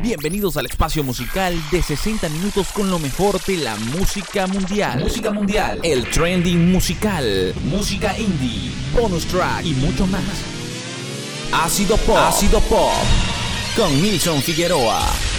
Bienvenidos al espacio musical de 60 minutos con lo mejor de la música mundial. Música mundial. El trending musical. Música indie. Bonus track y mucho más. Ácido Pop. Ácido Pop. Con Nilson Figueroa.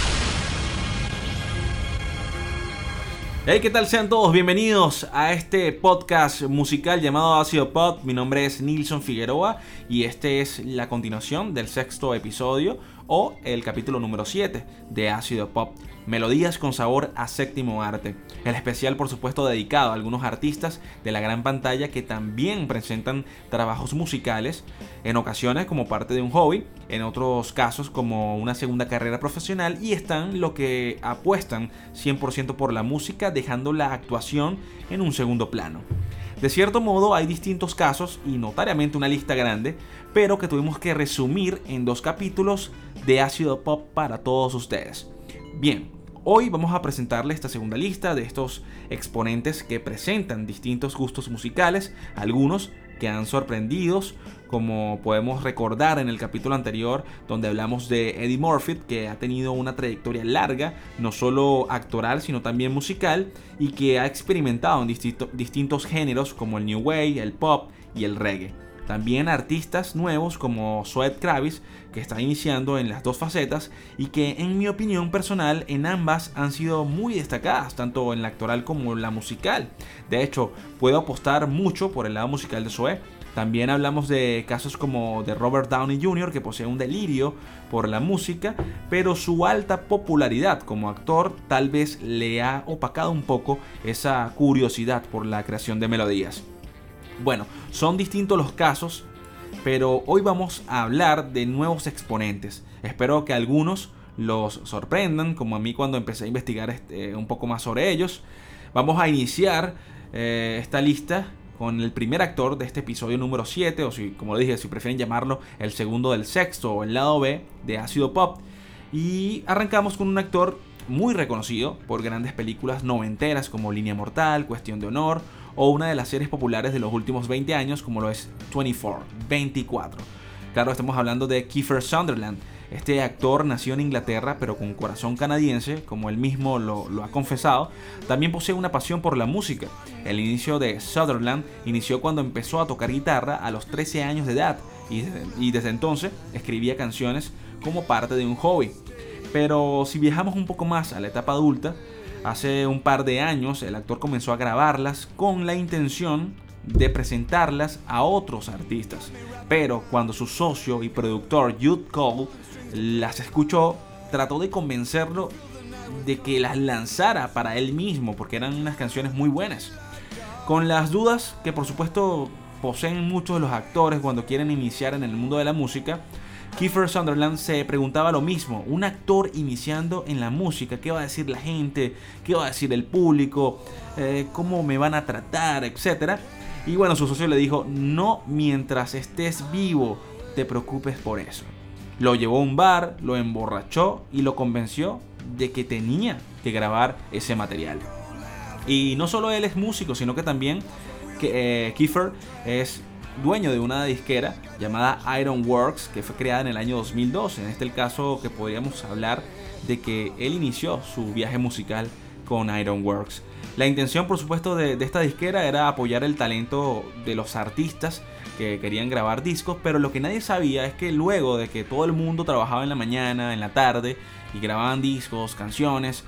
Hey, ¿qué tal? Sean todos bienvenidos a este podcast musical llamado Ácido Pop. Mi nombre es Nilson Figueroa y este es la continuación del sexto episodio o el capítulo número 7 de Ácido Pop, Melodías con sabor a séptimo arte. El especial por supuesto dedicado a algunos artistas de la gran pantalla que también presentan trabajos musicales, en ocasiones como parte de un hobby, en otros casos como una segunda carrera profesional y están lo que apuestan 100% por la música dejando la actuación en un segundo plano. De cierto modo hay distintos casos y notariamente una lista grande, pero que tuvimos que resumir en dos capítulos de ácido pop para todos ustedes. Bien, hoy vamos a presentarles esta segunda lista de estos exponentes que presentan distintos gustos musicales, algunos que han sorprendido, como podemos recordar en el capítulo anterior donde hablamos de Eddie Murphy, que ha tenido una trayectoria larga, no solo actoral, sino también musical, y que ha experimentado en distintos géneros como el New Wave, el pop y el reggae. También artistas nuevos como Sweat Kravis, que está iniciando en las dos facetas y que en mi opinión personal en ambas han sido muy destacadas, tanto en la actoral como en la musical. De hecho, puedo apostar mucho por el lado musical de Sweat. También hablamos de casos como de Robert Downey Jr., que posee un delirio por la música, pero su alta popularidad como actor tal vez le ha opacado un poco esa curiosidad por la creación de melodías. Bueno, son distintos los casos, pero hoy vamos a hablar de nuevos exponentes. Espero que algunos los sorprendan, como a mí cuando empecé a investigar este, un poco más sobre ellos. Vamos a iniciar eh, esta lista con el primer actor de este episodio número 7, o si, como dije, si prefieren llamarlo el segundo del sexto o el lado B de Ácido Pop. Y arrancamos con un actor muy reconocido por grandes películas noventeras como Línea Mortal, Cuestión de Honor o una de las series populares de los últimos 20 años como lo es 24, 24. Claro, estamos hablando de Kiefer Sunderland. Este actor nació en Inglaterra pero con corazón canadiense, como él mismo lo, ha confesado. También posee una pasión por la música. El inicio de Sutherland inició cuando empezó a tocar guitarra a los 13 años de edad y desde entonces escribía canciones como parte de un hobby. Pero si viajamos un poco más a la etapa adulta, Hace un par de años el actor comenzó a grabarlas con la intención de presentarlas a otros artistas. Pero cuando su socio y productor Jude Cole las escuchó, trató de convencerlo de que las lanzara para él mismo, porque eran unas canciones muy buenas. Con las dudas que por supuesto poseen muchos de los actores cuando quieren iniciar en el mundo de la música, Kiefer Sunderland se preguntaba lo mismo, un actor iniciando en la música, ¿qué va a decir la gente? ¿Qué va a decir el público? Eh, ¿Cómo me van a tratar? Etcétera. Y bueno, su socio le dijo, no mientras estés vivo te preocupes por eso. Lo llevó a un bar, lo emborrachó y lo convenció de que tenía que grabar ese material. Y no solo él es músico, sino que también eh, Kiefer es dueño de una disquera llamada Ironworks que fue creada en el año 2002. En este el caso que podríamos hablar de que él inició su viaje musical con Ironworks. La intención, por supuesto, de, esta disquera era apoyar el talento de los artistas que querían grabar discos, pero lo que nadie sabía es que luego de que todo el mundo trabajaba en la mañana, en la tarde, y grababan discos, canciones,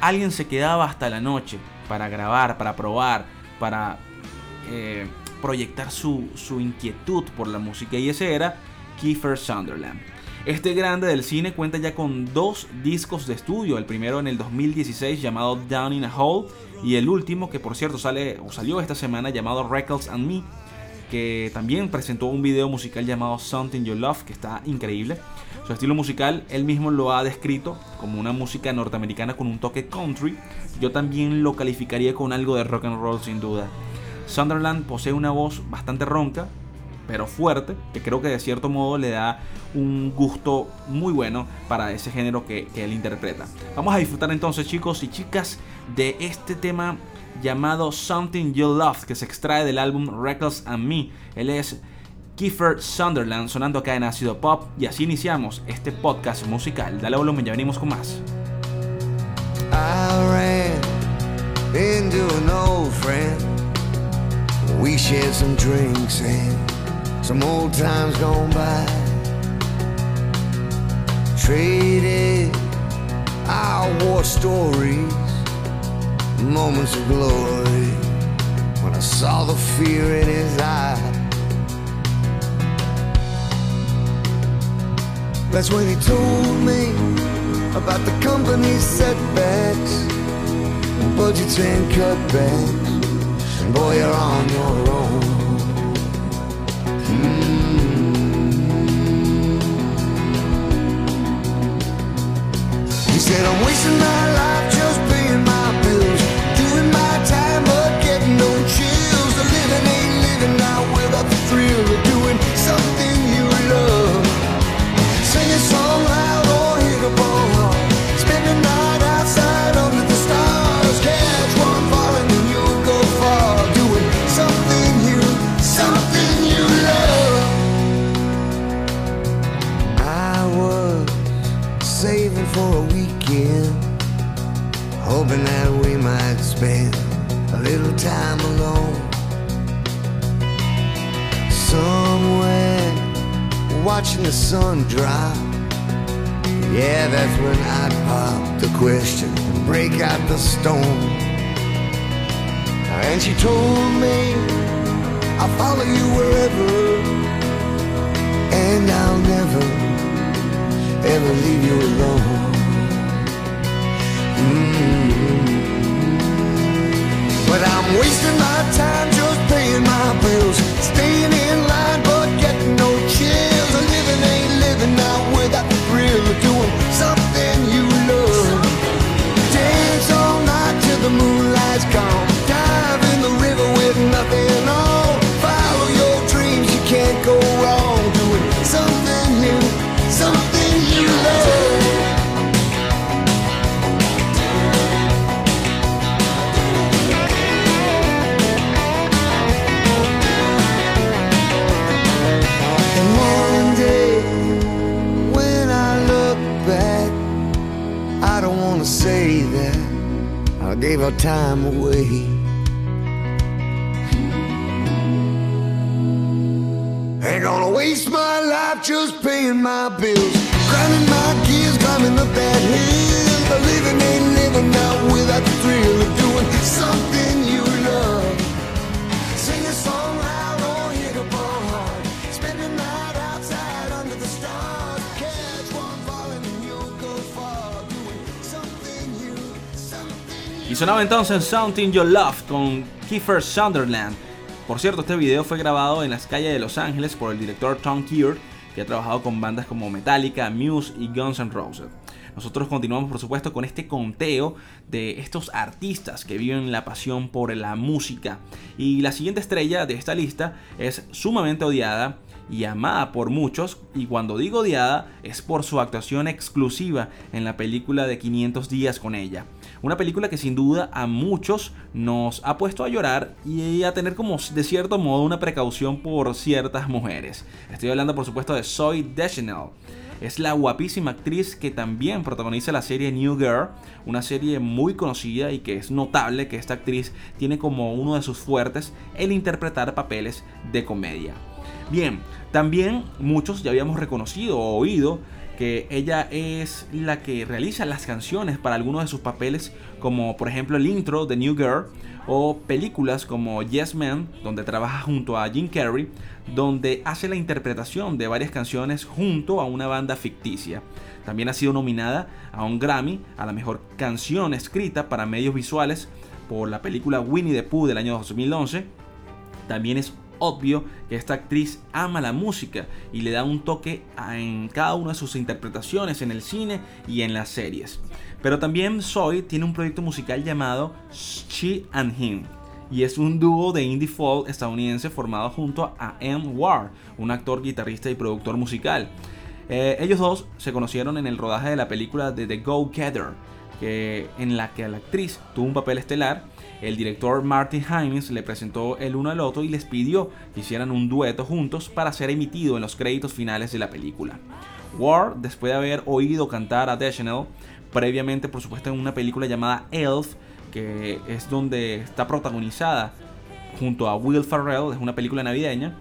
alguien se quedaba hasta la noche para grabar, para probar, para eh, proyectar su, inquietud por la música y ese era Kiefer Sunderland. Este grande del cine cuenta ya con dos discos de estudio, el primero en el 2016 llamado Down in a Hole y el último que por cierto sale salió esta semana llamado Records and Me, que también presentó un video musical llamado Something You Love que está increíble. Su estilo musical él mismo lo ha descrito como una música norteamericana con un toque country. Yo también lo calificaría con algo de rock and roll sin duda. Sunderland posee una voz bastante ronca, pero fuerte, que creo que de cierto modo le da un gusto muy bueno para ese género que, él interpreta. Vamos a disfrutar entonces chicos y chicas de este tema llamado Something You Love, que se extrae del álbum Reckless and Me. Él es Kiefer Sunderland, sonando acá en Ácido Pop, y así iniciamos este podcast musical. Dale volumen, ya venimos con más. We shared some drinks and some old times gone by. Traded our war stories, moments of glory. When I saw the fear in his eye. That's when he told me about the company's setbacks, budgets and cutbacks boy, you're on your the sun drop. Yeah, that's when I'd pop the question and break out the stone. And she told me I'll follow you wherever, and I'll never, ever leave you alone. Mm. But I'm wasting my time just paying my bills, staying in line but getting no chills. Doing something you love. Dance all night till the moonlight's gone. Gave our time away. Ain't gonna waste my life just paying my bills, grinding my gears, climbing up that hill. Living ain't living now without the thrill of doing something sonaba entonces Something You Love con Kiefer Sunderland. Por cierto, este video fue grabado en las calles de Los Ángeles por el director Tom Keir, que ha trabajado con bandas como Metallica, Muse y Guns N' Roses. Nosotros continuamos, por supuesto, con este conteo de estos artistas que viven la pasión por la música. Y la siguiente estrella de esta lista es sumamente odiada y amada por muchos, y cuando digo odiada es por su actuación exclusiva en la película de 500 días con ella. Una película que sin duda a muchos nos ha puesto a llorar y a tener como de cierto modo una precaución por ciertas mujeres. Estoy hablando por supuesto de Zoe Deschanel. Es la guapísima actriz que también protagoniza la serie New Girl, una serie muy conocida y que es notable que esta actriz tiene como uno de sus fuertes el interpretar papeles de comedia. Bien, también muchos ya habíamos reconocido o oído que ella es la que realiza las canciones para algunos de sus papeles, como por ejemplo el intro de New Girl, o películas como Yes Man, donde trabaja junto a Jim Carrey, donde hace la interpretación de varias canciones junto a una banda ficticia. También ha sido nominada a un Grammy a la mejor canción escrita para medios visuales por la película Winnie the Pooh del año 2011. También es obvio que esta actriz ama la música y le da un toque en cada una de sus interpretaciones en el cine y en las series. Pero también Zoe tiene un proyecto musical llamado She and Him. Y es un dúo de indie folk estadounidense formado junto a M. Ward, un actor, guitarrista y productor musical. Eh, ellos dos se conocieron en el rodaje de la película de The Go Getter, en la que la actriz tuvo un papel estelar el director Martin Hines le presentó el uno al otro y les pidió que hicieran un dueto juntos para ser emitido en los créditos finales de la película. Ward, después de haber oído cantar a Deschanel, previamente por supuesto en una película llamada Elf, que es donde está protagonizada junto a Will Ferrell, es una película navideña,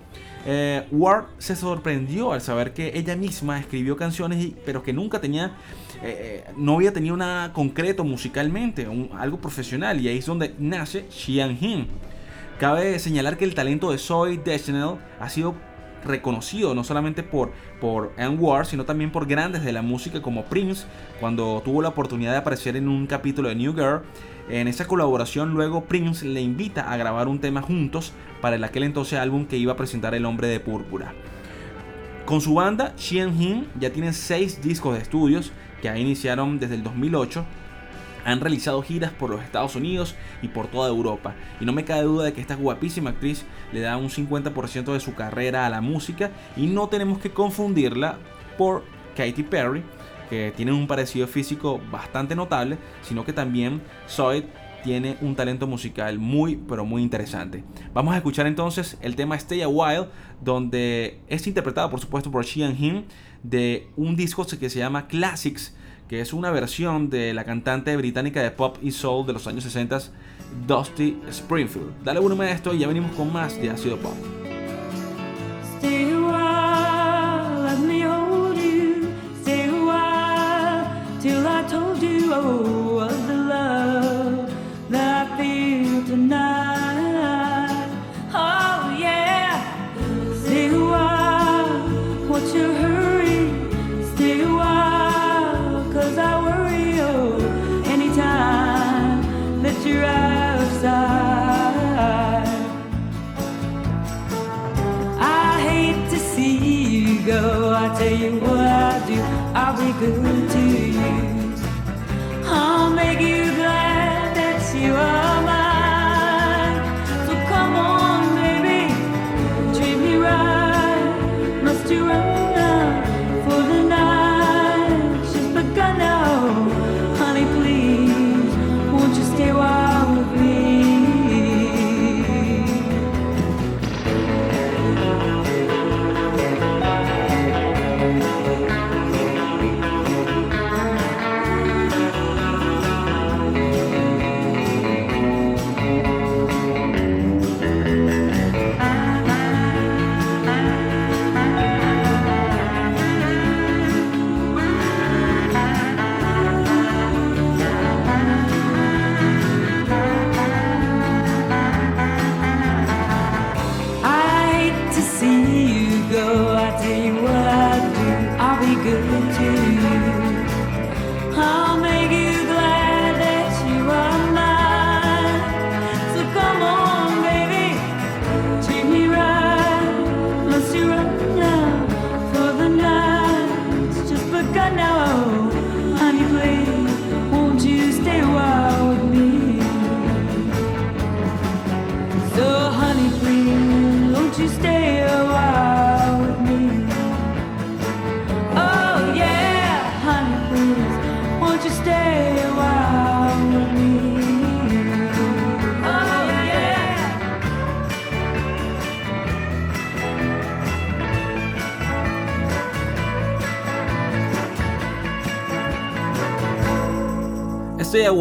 eh, Ward se sorprendió al saber que ella misma escribió canciones, pero que nunca tenía, eh, eh, no había tenido nada concreto musicalmente, algo profesional, y ahí es donde nace Xian Hin. Cabe señalar que el talento de Zoe Deschanel ha sido reconocido no solamente por, por Anne Ward, sino también por grandes de la música como Prince, cuando tuvo la oportunidad de aparecer en un capítulo de New Girl. En esa colaboración luego Prince le invita a grabar un tema juntos para el aquel entonces álbum que iba a presentar El Hombre de Púrpura. Con su banda, Xian Hin ya tienen 6 discos de estudios que iniciaron desde el 2008 han realizado giras por los Estados Unidos y por toda Europa. Y no me cabe duda de que esta guapísima actriz le da un 50% de su carrera a la música y no tenemos que confundirla por Katy Perry, que tiene un parecido físico bastante notable, sino que también Zoe tiene un talento musical muy pero muy interesante. Vamos a escuchar entonces el tema Stay a While, donde es interpretado por supuesto por Xian Him de un disco que se llama Classics que es una versión de la cantante británica de pop y soul de los años 60, Dusty Springfield. Dale volumen a esto y ya venimos con más de ácido pop.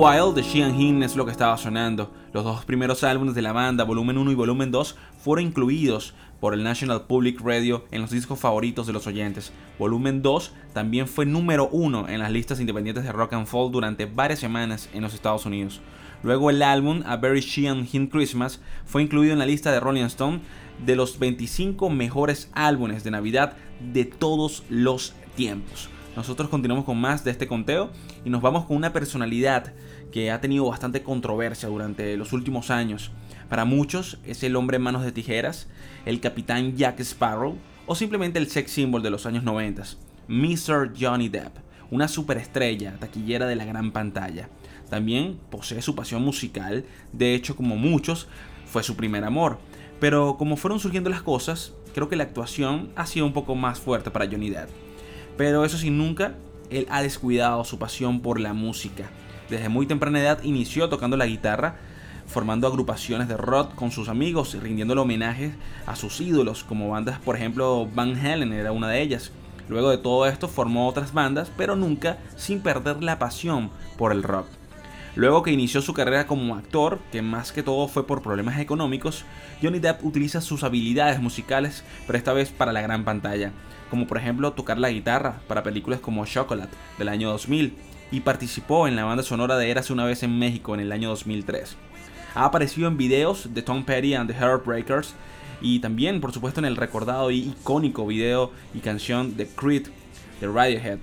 While de Xian Hin es lo que estaba sonando. Los dos primeros álbumes de la banda, volumen 1 y volumen 2, fueron incluidos por el National Public Radio en los discos favoritos de los oyentes. Volumen 2 también fue número 1 en las listas independientes de rock and folk durante varias semanas en los Estados Unidos. Luego el álbum A Very Xian Hin Christmas fue incluido en la lista de Rolling Stone de los 25 mejores álbumes de Navidad de todos los tiempos. Nosotros continuamos con más de este conteo y nos vamos con una personalidad que ha tenido bastante controversia durante los últimos años. Para muchos es el hombre en manos de tijeras, el capitán Jack Sparrow o simplemente el sex symbol de los años 90, Mr. Johnny Depp, una superestrella taquillera de la gran pantalla. También posee su pasión musical, de hecho como muchos fue su primer amor. Pero como fueron surgiendo las cosas, creo que la actuación ha sido un poco más fuerte para Johnny Depp. Pero eso sí, nunca él ha descuidado su pasión por la música. Desde muy temprana edad inició tocando la guitarra, formando agrupaciones de rock con sus amigos, rindiéndole homenajes a sus ídolos, como bandas, por ejemplo, Van Halen era una de ellas. Luego de todo esto formó otras bandas, pero nunca sin perder la pasión por el rock. Luego que inició su carrera como actor, que más que todo fue por problemas económicos, Johnny Depp utiliza sus habilidades musicales, pero esta vez para la gran pantalla, como por ejemplo tocar la guitarra para películas como Chocolate del año 2000 y participó en la banda sonora de Érase una vez en México en el año 2003. Ha aparecido en videos de Tom Petty and the Heartbreakers y también por supuesto en el recordado y icónico video y canción de Creed de Radiohead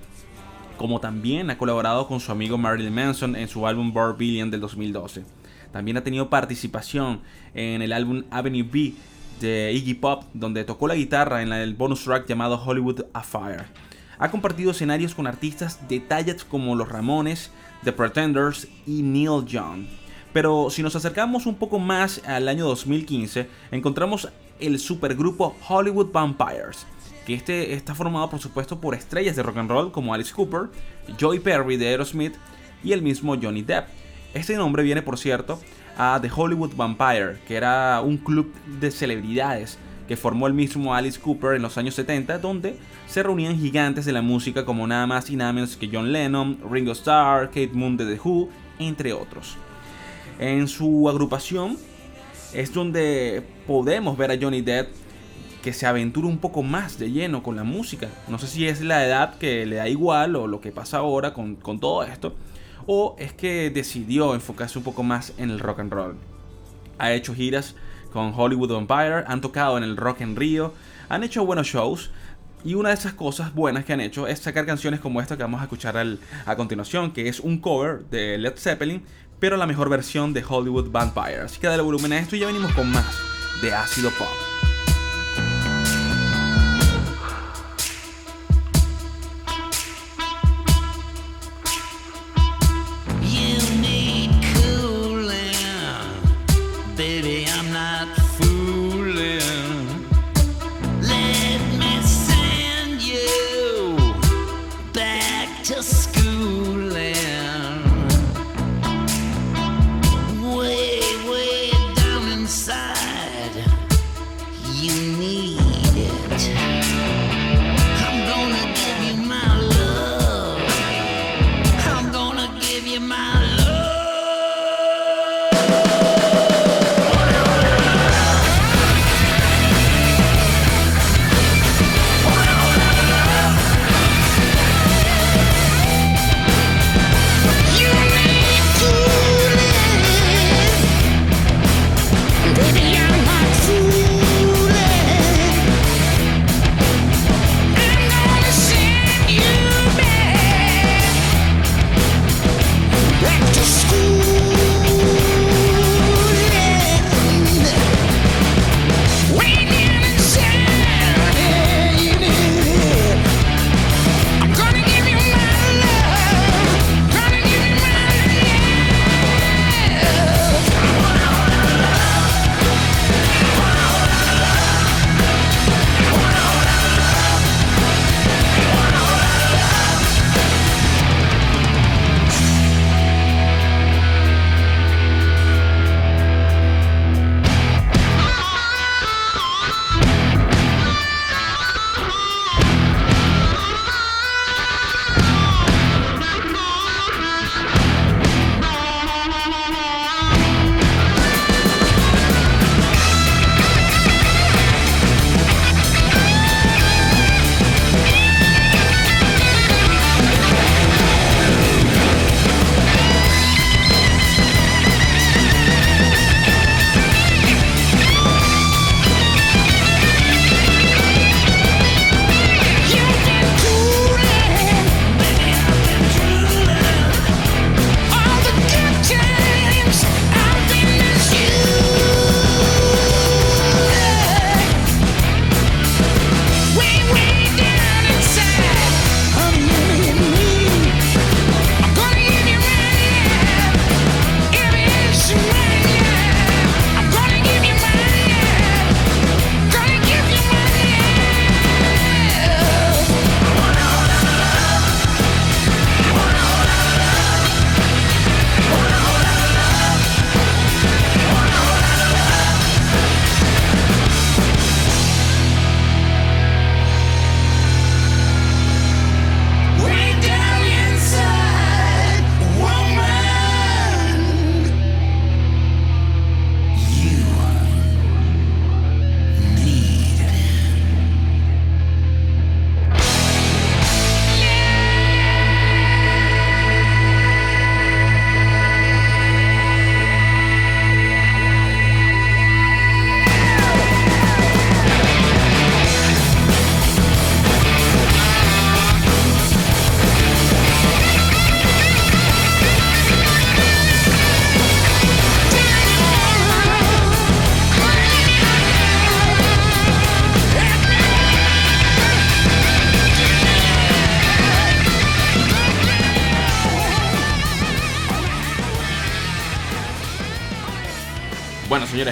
como también ha colaborado con su amigo Marilyn Manson en su álbum Billion del 2012. También ha tenido participación en el álbum Avenue B de Iggy Pop, donde tocó la guitarra en el bonus track llamado Hollywood Affair. Ha compartido escenarios con artistas de tallas como Los Ramones, The Pretenders y Neil Young. Pero si nos acercamos un poco más al año 2015, encontramos el supergrupo Hollywood Vampires, que este está formado por supuesto por estrellas de rock and roll como Alice Cooper, Joey Perry de Aerosmith y el mismo Johnny Depp. Este nombre viene por cierto a The Hollywood Vampire, que era un club de celebridades que formó el mismo Alice Cooper en los años 70, donde se reunían gigantes de la música como nada más y nada menos que John Lennon, Ringo Starr, Kate Moon de The Who, entre otros. En su agrupación es donde podemos ver a Johnny Depp que se aventure un poco más de lleno con la música. No sé si es la edad que le da igual o lo que pasa ahora con, todo esto, o es que decidió enfocarse un poco más en el rock and roll. Ha hecho giras con Hollywood Vampire, han tocado en el Rock en Rio, han hecho buenos shows. Y una de esas cosas buenas que han hecho es sacar canciones como esta que vamos a escuchar a continuación, que es un cover de Led Zeppelin, pero la mejor versión de Hollywood Vampire. Así que dale volumen a esto y ya venimos con más de ácido pop.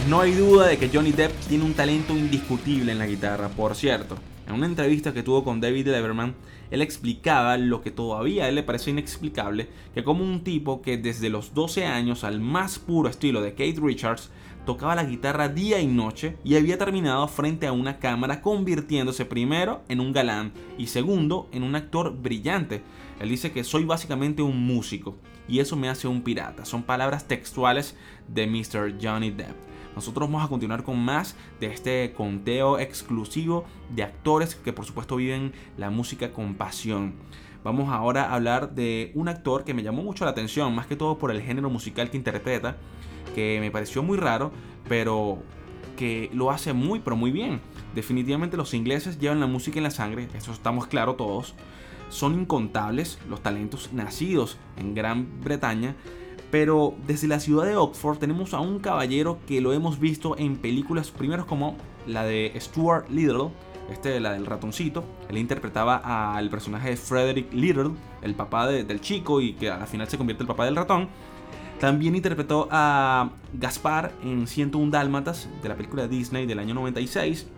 No hay duda de que Johnny Depp tiene un talento indiscutible en la guitarra, por cierto. En una entrevista que tuvo con David Leverman, él explicaba lo que todavía a él le parece inexplicable, que como un tipo que desde los 12 años al más puro estilo de Kate Richards, tocaba la guitarra día y noche y había terminado frente a una cámara convirtiéndose primero en un galán y segundo en un actor brillante. Él dice que soy básicamente un músico y eso me hace un pirata. Son palabras textuales de Mr. Johnny Depp. Nosotros vamos a continuar con más de este conteo exclusivo de actores que por supuesto viven la música con pasión. Vamos ahora a hablar de un actor que me llamó mucho la atención, más que todo por el género musical que interpreta, que me pareció muy raro, pero que lo hace muy, pero muy bien. Definitivamente los ingleses llevan la música en la sangre, eso estamos claros todos. Son incontables los talentos nacidos en Gran Bretaña, pero desde la ciudad de Oxford tenemos a un caballero que lo hemos visto en películas primeros como la de Stuart Little, este, la del ratoncito. Él interpretaba al personaje de Frederick Little, el papá del chico y que al final se convierte en el papá del ratón. También interpretó a Gaspar en 101 Dálmatas de la película Disney del año 96.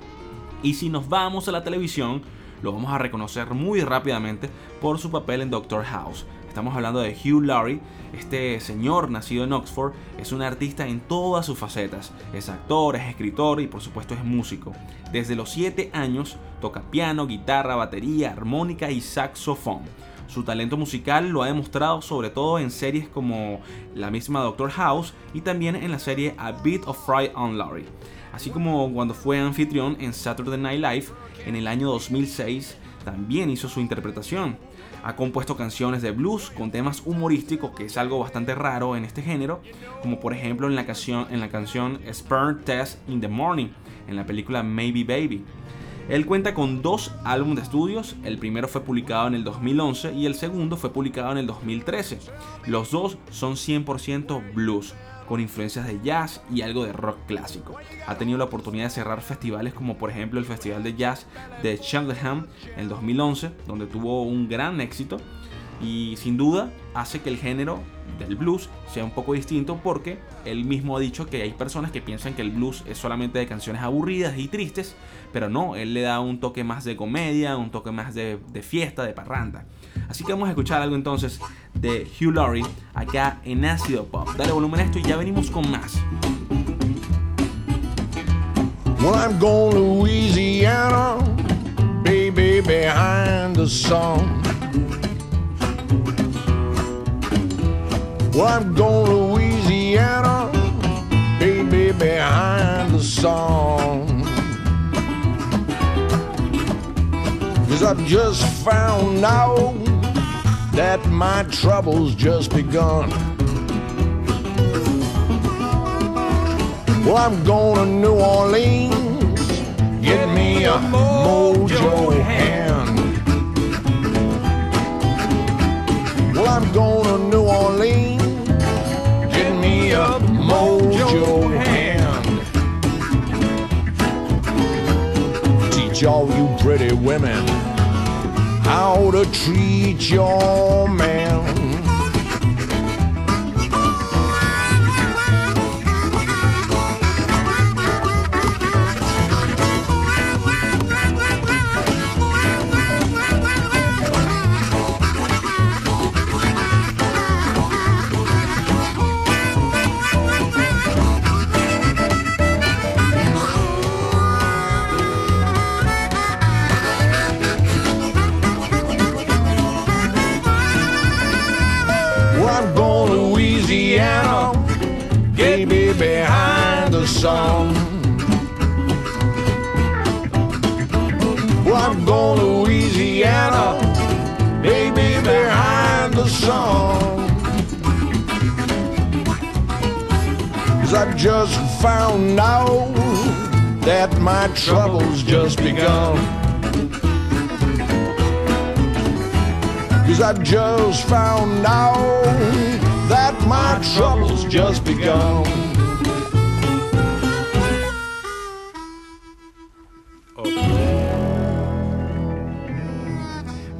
Y si nos vamos a la televisión, lo vamos a reconocer muy rápidamente por su papel en Doctor House. Estamos hablando de Hugh Laurie. Este señor nacido en Oxford es un artista en todas sus facetas. Es actor, es escritor y por supuesto es músico. Desde los 7 años toca piano, guitarra, batería, armónica y saxofón. Su talento musical lo ha demostrado sobre todo en series como la misma Doctor House y también en la serie A Bit of Fry on Laurie. Así como cuando fue anfitrión en Saturday Night Live en el año 2006, también hizo su interpretación. Ha compuesto canciones de blues con temas humorísticos, que es algo bastante raro en este género, como por ejemplo en la canción, en la canción Sperm Test in the Morning, en la película Maybe Baby. Él cuenta con dos álbumes de estudios, el primero fue publicado en el 2011 y el segundo fue publicado en el 2013. Los dos son 100% blues, con influencias de jazz y algo de rock clásico. Ha tenido la oportunidad de cerrar festivales como por ejemplo el Festival de Jazz de Cheltenham en el 2011, donde tuvo un gran éxito y sin duda hace que el género del blues sea un poco distinto porque él mismo ha dicho que hay personas que piensan que el blues es solamente de canciones aburridas y tristes, pero no, él le da un toque más de comedia, un toque más de, fiesta, de parranda. Así que vamos a escuchar algo entonces de Hugh Laurie acá en Ácido Pop. Dale volumen a esto y ya venimos con más. Well, I'm going to Louisiana, baby, behind the song. Well, I'm going to Louisiana, baby, behind the song. Cause I've just found out that my trouble's just begun. Well, I'm going to New Orleans, get me a mojo hand. Well, I'm going to New Orleans Get me a mojo hand. Teach all you pretty women to treat your man. I've just found out that my trouble's just begun. Cause I've just found out that my trouble's just begun.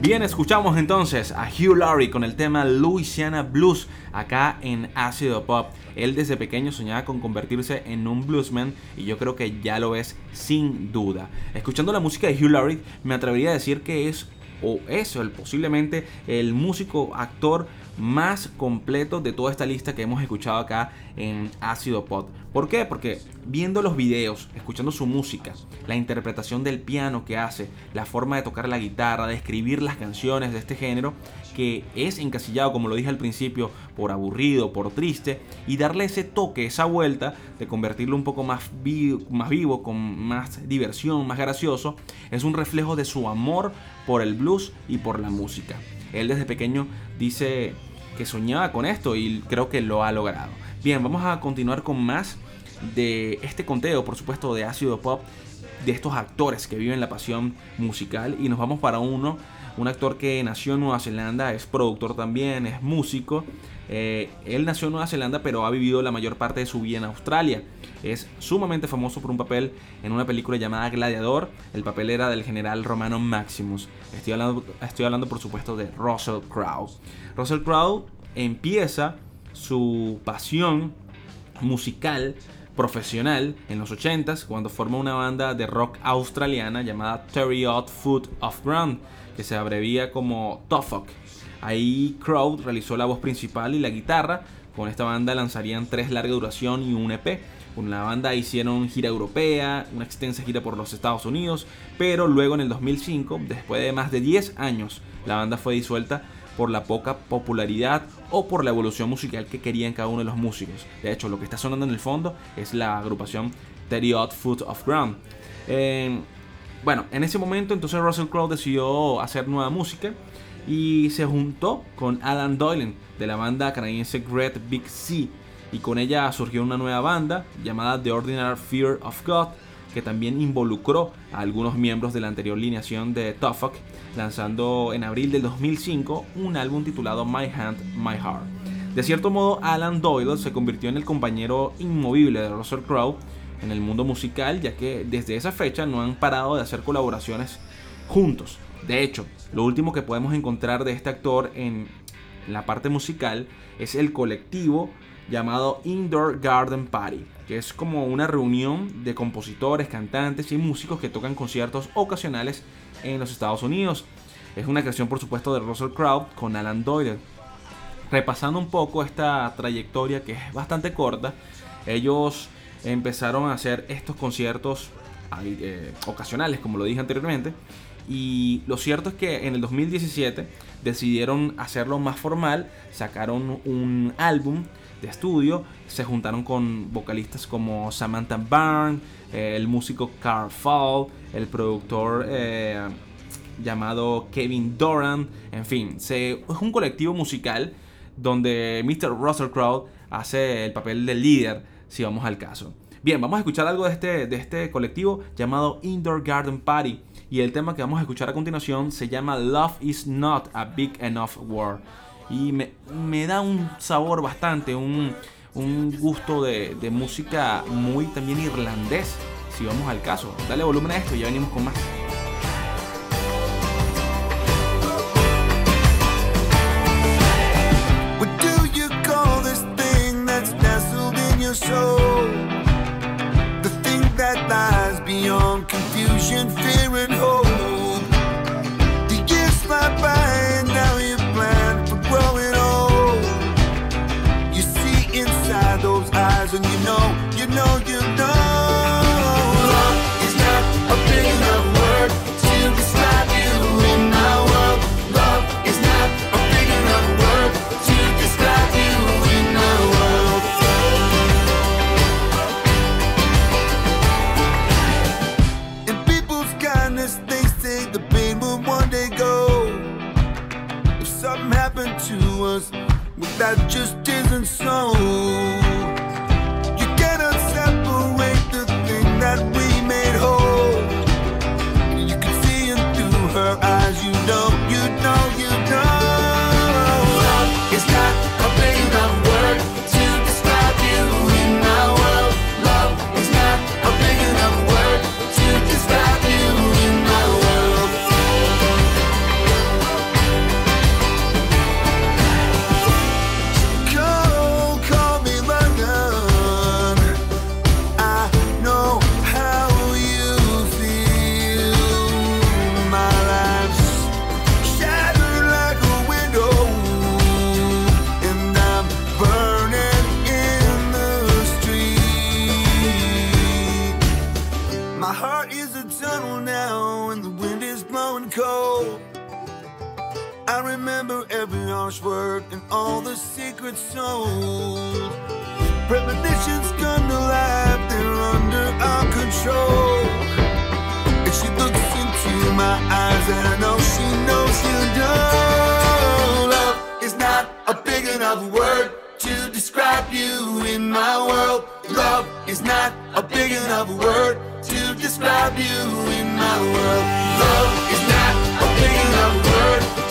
Bien, escuchamos entonces a Hugh Laurie con el tema Louisiana Blues acá en Ácido Pop. Él desde pequeño soñaba con convertirse en un bluesman y yo creo que ya lo es sin duda. Escuchando la música de Hugh Laurie me atrevería a decir que es o es el, posiblemente el músico actor más completo de toda esta lista que hemos escuchado acá en Ácido Pod. ¿Por qué? Porque viendo los videos, escuchando su música, la interpretación del piano que hace, la forma de tocar la guitarra, de escribir las canciones de este género, que es encasillado, como lo dije al principio, por aburrido, por triste, y darle ese toque, esa vuelta, de convertirlo un poco más más vivo, con más diversión, más gracioso, es un reflejo de su amor por el blues y por la música. Él desde pequeño dice que soñaba con esto y creo que lo ha logrado. Bien, vamos a continuar con más de este conteo, por supuesto, de ácido pop, de estos actores que viven la pasión musical y nos vamos para uno, un actor que nació en Nueva Zelanda, es productor también, es músico. Eh, él nació en Nueva Zelanda pero ha vivido la mayor parte de su vida en Australia. Es sumamente famoso por un papel en una película llamada Gladiador. El papel era del general romano Maximus. Estoy hablando, estoy hablando por supuesto de Russell Crowe. Russell Crowe empieza su pasión musical profesional en los 80s cuando forma una banda de rock australiana llamada Terry Odd Foot of Ground, que se abrevia como Tofok. Ahí Crow realizó la voz principal y la guitarra. Con esta banda lanzarían tres larga duración y un EP. Con la banda hicieron gira europea, una extensa gira por los Estados Unidos, pero luego en el 2005, después de más de 10 años, la banda fue disuelta por la poca popularidad o por la evolución musical que querían cada uno de los músicos. De hecho, lo que está sonando en el fondo es la agrupación Teddy Odd Foot of Ground. Eh, bueno, en ese momento entonces Russell Crowe decidió hacer nueva música y se juntó con Alan Doylen de la banda canadiense Great Big Sea y con ella surgió una nueva banda llamada The Ordinary Fear of God que también involucró a algunos miembros de la anterior lineación de Tuffuck, lanzando en abril del 2005 un álbum titulado My Hand, My Heart. De cierto modo, Alan Doyle se convirtió en el compañero inmovible de Russell Crowe en el mundo musical, ya que desde esa fecha no han parado de hacer colaboraciones juntos. De hecho, lo último que podemos encontrar de este actor en la parte musical es el colectivo llamado Indoor Garden Party, que es como una reunión de compositores, cantantes y músicos que tocan conciertos ocasionales en los Estados Unidos. Es una creación, por supuesto, de Russell Crowe con Alan Doyle. Repasando un poco esta trayectoria que es bastante corta, ellos empezaron a hacer estos conciertos eh, ocasionales, como lo dije anteriormente, y lo cierto es que en el 2017 decidieron hacerlo más formal, sacaron un álbum de estudio. Se juntaron con vocalistas como Samantha Byrne, eh, el músico Carl Fall, el productor eh, llamado Kevin Doran. En fin, se, es un colectivo musical donde Mr. Russell Crowe hace el papel de líder, si vamos al caso. Bien, vamos a escuchar algo de este, de este colectivo llamado Indoor Garden Party. Y el tema que vamos a escuchar a continuación se llama Love is Not a Big Enough Word y me, da un sabor bastante, un, gusto de, de, música muy también irlandés, si vamos al caso. Dale volumen a esto y ya venimos con más. Enough word to describe you in my world. Love is not a big enough word to describe you in my world. Love is not a big enough word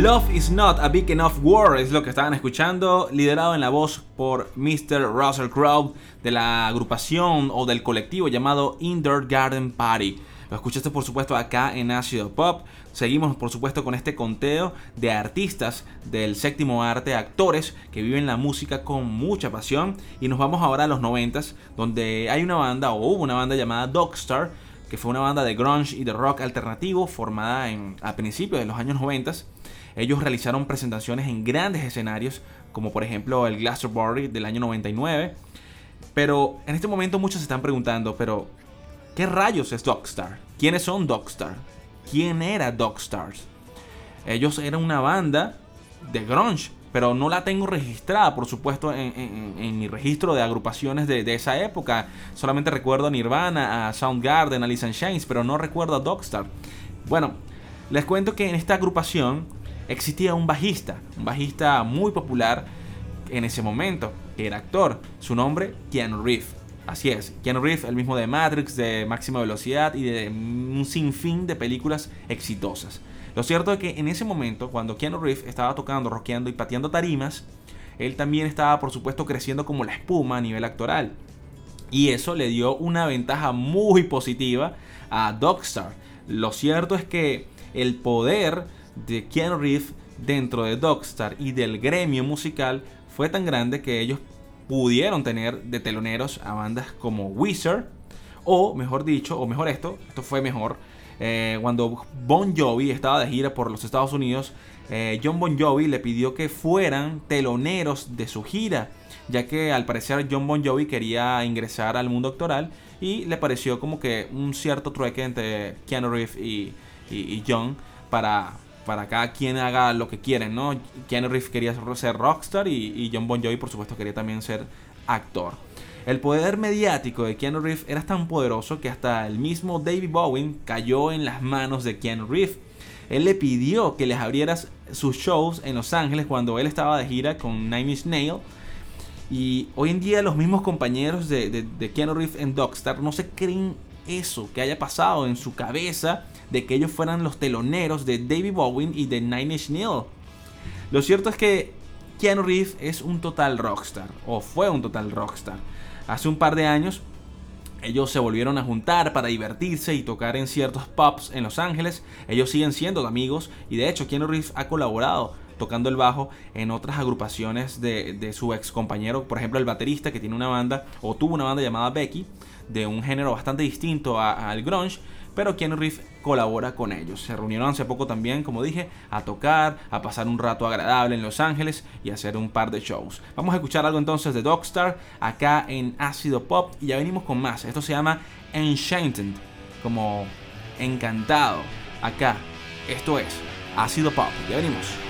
Love is not a big enough word es lo que estaban escuchando, liderado en la voz por Mr. Russell Crowe de la agrupación o del colectivo llamado Indoor Garden Party. Lo escuchaste por supuesto acá en Ácido Pop. Seguimos por supuesto con este conteo de artistas del séptimo arte, actores que viven la música con mucha pasión. Y nos vamos ahora a los noventas, donde hay una banda o hubo una banda llamada Dogstar, que fue una banda de grunge y de rock alternativo formada en, a principios de los años 90. Ellos realizaron presentaciones en grandes escenarios, como por ejemplo el Glastonbury del año 99. Pero en este momento muchos se están preguntando, pero ¿qué rayos es Dogstar? ¿Quiénes son Dogstar? ¿Quién era Dogstars? Ellos eran una banda de grunge, pero no la tengo registrada, por supuesto, en, en- mi registro de agrupaciones de, de esa época. Solamente recuerdo a Nirvana, a Soundgarden, a Alice in Chains, pero no recuerdo a Dogstar. Bueno, les cuento que en esta agrupación existía un bajista, un bajista muy popular en ese momento, que era actor. Su nombre, Keanu Reeves. Así es, Keanu Reeves, el mismo de Matrix, de Máxima Velocidad y de un sinfín de películas exitosas. Lo cierto es que en ese momento, cuando Keanu Reeves estaba tocando, rockeando y pateando tarimas, él también estaba, por supuesto, creciendo como la espuma a nivel actoral. Y eso le dio una ventaja muy positiva a Dogstar. Lo cierto es que el poder de Keanu Reeves dentro de Dogstar y del gremio musical fue tan grande que ellos pudieron tener de teloneros a bandas como Wizard o mejor dicho, o mejor esto, esto fue mejor, eh, cuando Bon Jovi estaba de gira por los Estados Unidos, eh, John Bon Jovi le pidió que fueran teloneros de su gira, ya que al parecer John Bon Jovi quería ingresar al mundo actoral y le pareció como que un cierto trueque entre Keanu Reeves y, y- y John para, para cada quien haga lo que quieren, ¿no? Keanu Reeves quería ser rockstar y, John Bon Jovi por supuesto quería también ser actor. El poder mediático de Keanu Reeves era tan poderoso que hasta el mismo David Bowie cayó en las manos de Keanu Reeves. Él le pidió que les abrieras sus shows en Los Ángeles cuando él estaba de gira con Nine Inch Nails. Y hoy en día los mismos compañeros de, de, de Keanu Reeves en Dogstar no se creen eso que haya pasado en su cabeza de que ellos fueran los teloneros de David Bowie y de Nine Inch Nails. Lo cierto es que Keanu Reeves es un total rockstar, o fue un total rockstar. Hace un par de años, ellos se volvieron a juntar para divertirse y tocar en ciertos pubs en Los Ángeles. Ellos siguen siendo amigos y de hecho Keanu Reeves ha colaborado tocando el bajo en otras agrupaciones de, su ex compañero, por ejemplo el baterista que tiene una banda o tuvo una banda llamada Becky, de un género bastante distinto al grunge, pero Keanu Reeves colabora con ellos. Se reunieron hace poco también, como dije, a tocar, a pasar un rato agradable en Los Ángeles y hacer un par de shows. Vamos a escuchar algo entonces de Dogstar acá en Ácido Pop y ya venimos con más. Esto se llama Enchanted, como encantado. Acá, esto es Ácido Pop. Ya venimos.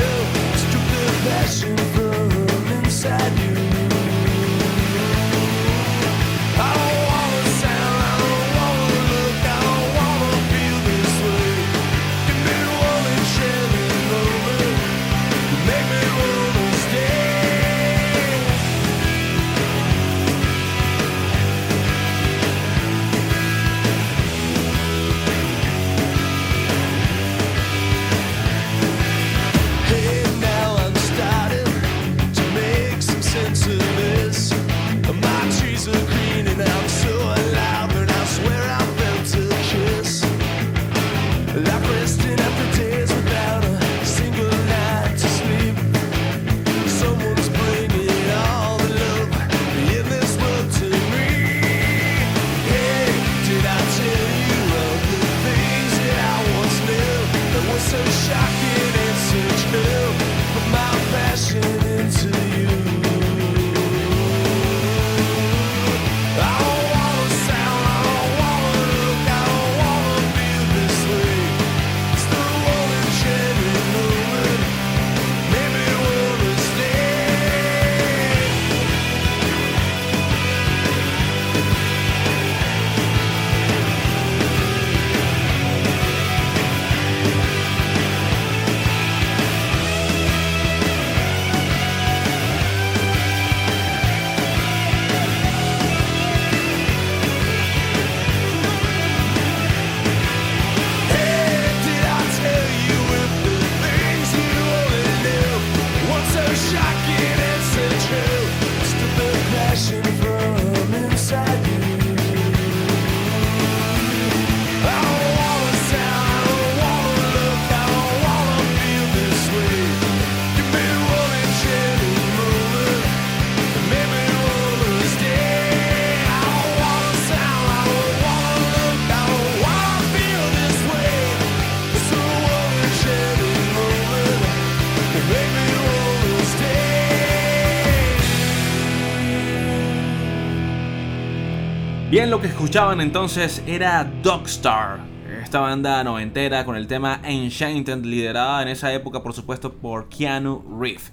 escuchaban entonces era Dogstar, esta banda noventera con el tema Enchanted, liderada en esa época por supuesto por Keanu Reeves.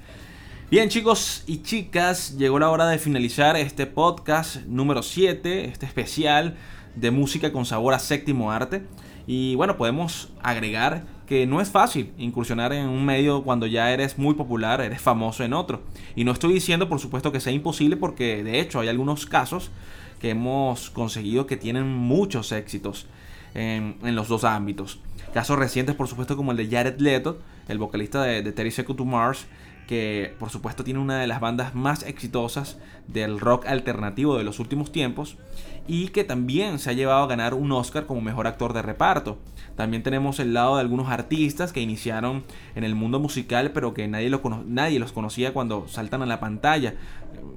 Bien chicos y chicas, llegó la hora de finalizar este podcast número 7, este especial de música con sabor a séptimo arte. Y bueno, podemos agregar que no es fácil incursionar en un medio cuando ya eres muy popular, eres famoso en otro. Y no estoy diciendo por supuesto que sea imposible porque de hecho hay algunos casos que hemos conseguido que tienen muchos éxitos en, los dos ámbitos. Casos recientes, por supuesto, como el de Jared Leto, el vocalista de, de 30 Seconds to Mars, que por supuesto tiene una de las bandas más exitosas del rock alternativo de los últimos tiempos y que también se ha llevado a ganar un Oscar como mejor actor de reparto. También tenemos el lado de algunos artistas que iniciaron en el mundo musical pero que nadie, lo cono- nadie los conocía cuando saltan a la pantalla.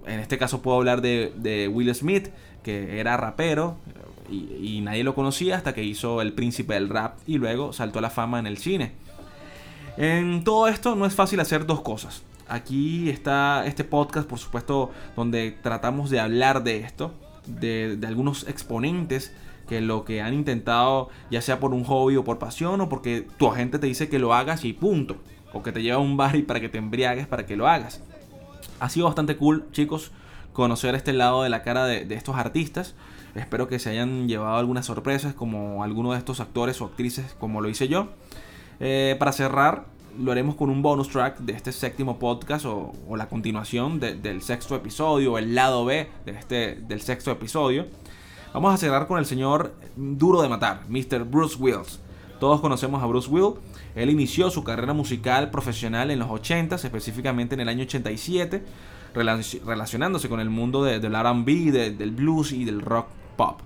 En este caso puedo hablar de Will Smith, que era rapero y, nadie lo conocía hasta que hizo El Príncipe del Rap y luego saltó a la fama en el cine. En todo esto no es fácil hacer dos cosas. Aquí está este podcast, por supuesto, donde tratamos de hablar de esto, de, de algunos exponentes que lo que han intentado, ya sea por un hobby o por pasión, o porque tu agente te dice que lo hagas y punto. O que te lleva a un bar y para que te embriagues para que lo hagas. Ha sido bastante cool, chicos, conocer este lado de la cara de, estos artistas. Espero que se hayan llevado algunas sorpresas, como alguno de estos actores o actrices, como lo hice yo. Eh, para cerrar, lo haremos con un bonus track de este séptimo podcast o, la continuación de- del sexto episodio, el lado B de este, del sexto episodio. Vamos a cerrar con el señor duro de matar, Mr. Bruce Wills. Todos conocemos a Bruce Wills. Él inició su carrera musical profesional en los 80, específicamente en el año 87, relac- relacionándose con el mundo de- del RB, de- del blues y del rock pop.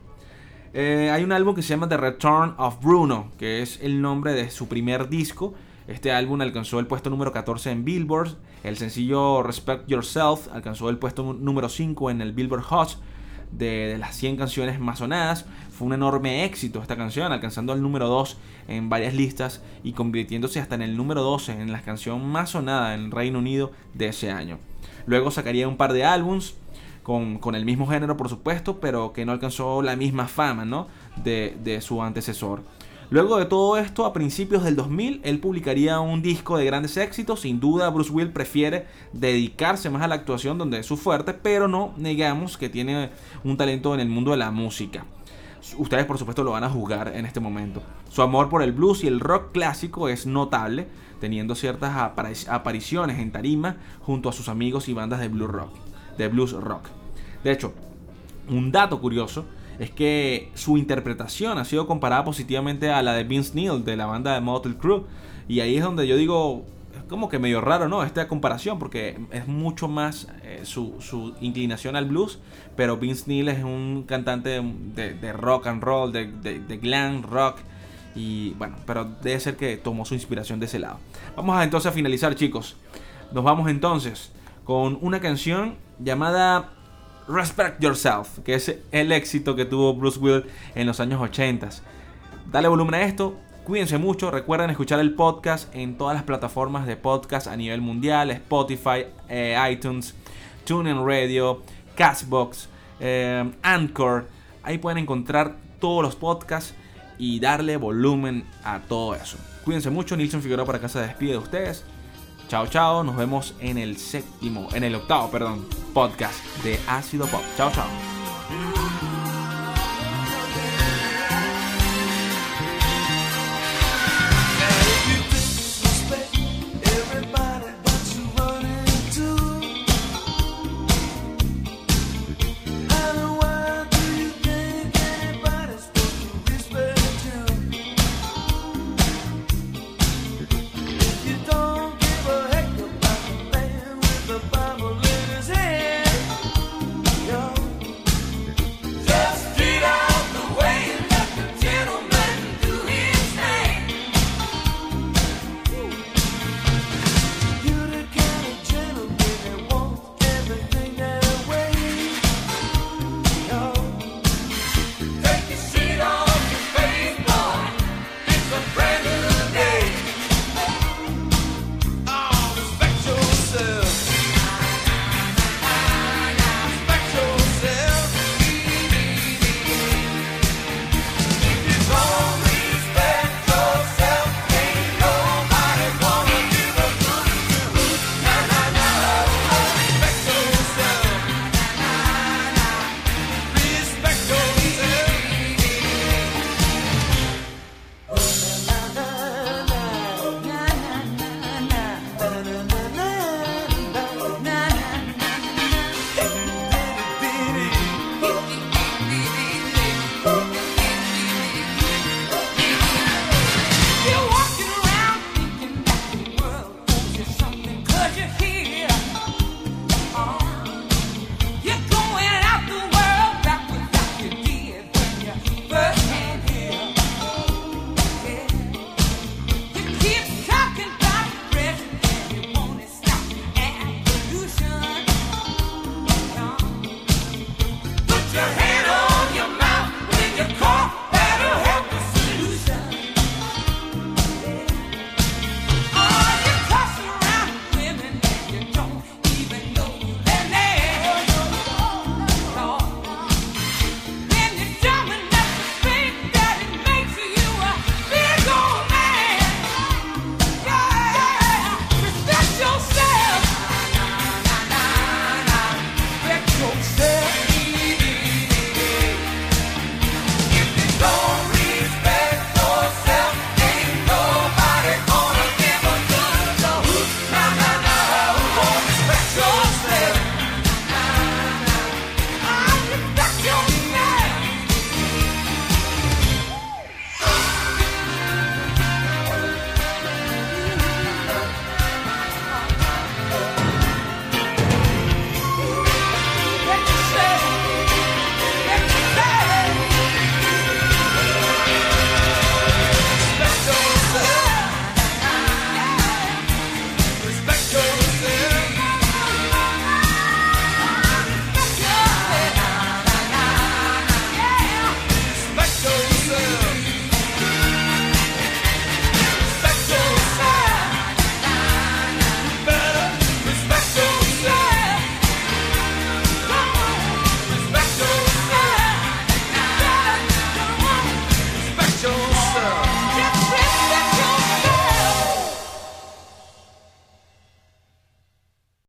Eh, hay un álbum que se llama The Return of Bruno, que es el nombre de su primer disco. Este álbum alcanzó el puesto número 14 en Billboard. El sencillo Respect Yourself alcanzó el puesto número 5 en el Billboard Hot de, las 100 canciones más sonadas. Fue un enorme éxito esta canción, alcanzando el número 2 en varias listas y convirtiéndose hasta en el número 12 en la canción más sonada en el Reino Unido de ese año. Luego sacaría un par de álbums con, con el mismo género, por supuesto, pero que no alcanzó la misma fama ¿no? de, de su antecesor. Luego de todo esto, a principios del 2000, él publicaría un disco de grandes éxitos. Sin duda, Bruce Will prefiere dedicarse más a la actuación, donde es su fuerte, pero no negamos que tiene un talento en el mundo de la música. Ustedes, por supuesto, lo van a juzgar en este momento. Su amor por el blues y el rock clásico es notable, teniendo ciertas apari- apariciones en tarima junto a sus amigos y bandas de blues rock. De blues rock. De hecho, un dato curioso es que su interpretación ha sido comparada positivamente a la de Vince Neil de la banda de Motley Crue. Y ahí es donde yo digo es como que medio raro no esta comparación porque es mucho más eh, su, su inclinación al blues pero Vince Neil es un cantante de, de rock and roll de, de, de glam rock. Y bueno pero debe ser que tomó su inspiración de ese lado. Vamos a entonces a finalizar chicos. Nos vamos entonces con una canción llamada Respect Yourself, que es el éxito que tuvo Bruce Will en los años 80. Dale volumen a esto, cuídense mucho, recuerden escuchar el podcast en todas las plataformas de podcast a nivel mundial, Spotify, eh, iTunes, TuneIn Radio, Castbox, eh, Anchor. Ahí pueden encontrar todos los podcasts y darle volumen a todo eso. Cuídense mucho, Nilson Figueroa para acá se despide de ustedes. Chao, chao. Nos vemos en el séptimo, en el octavo, perdón, podcast de Ácido Pop. Chao, chao.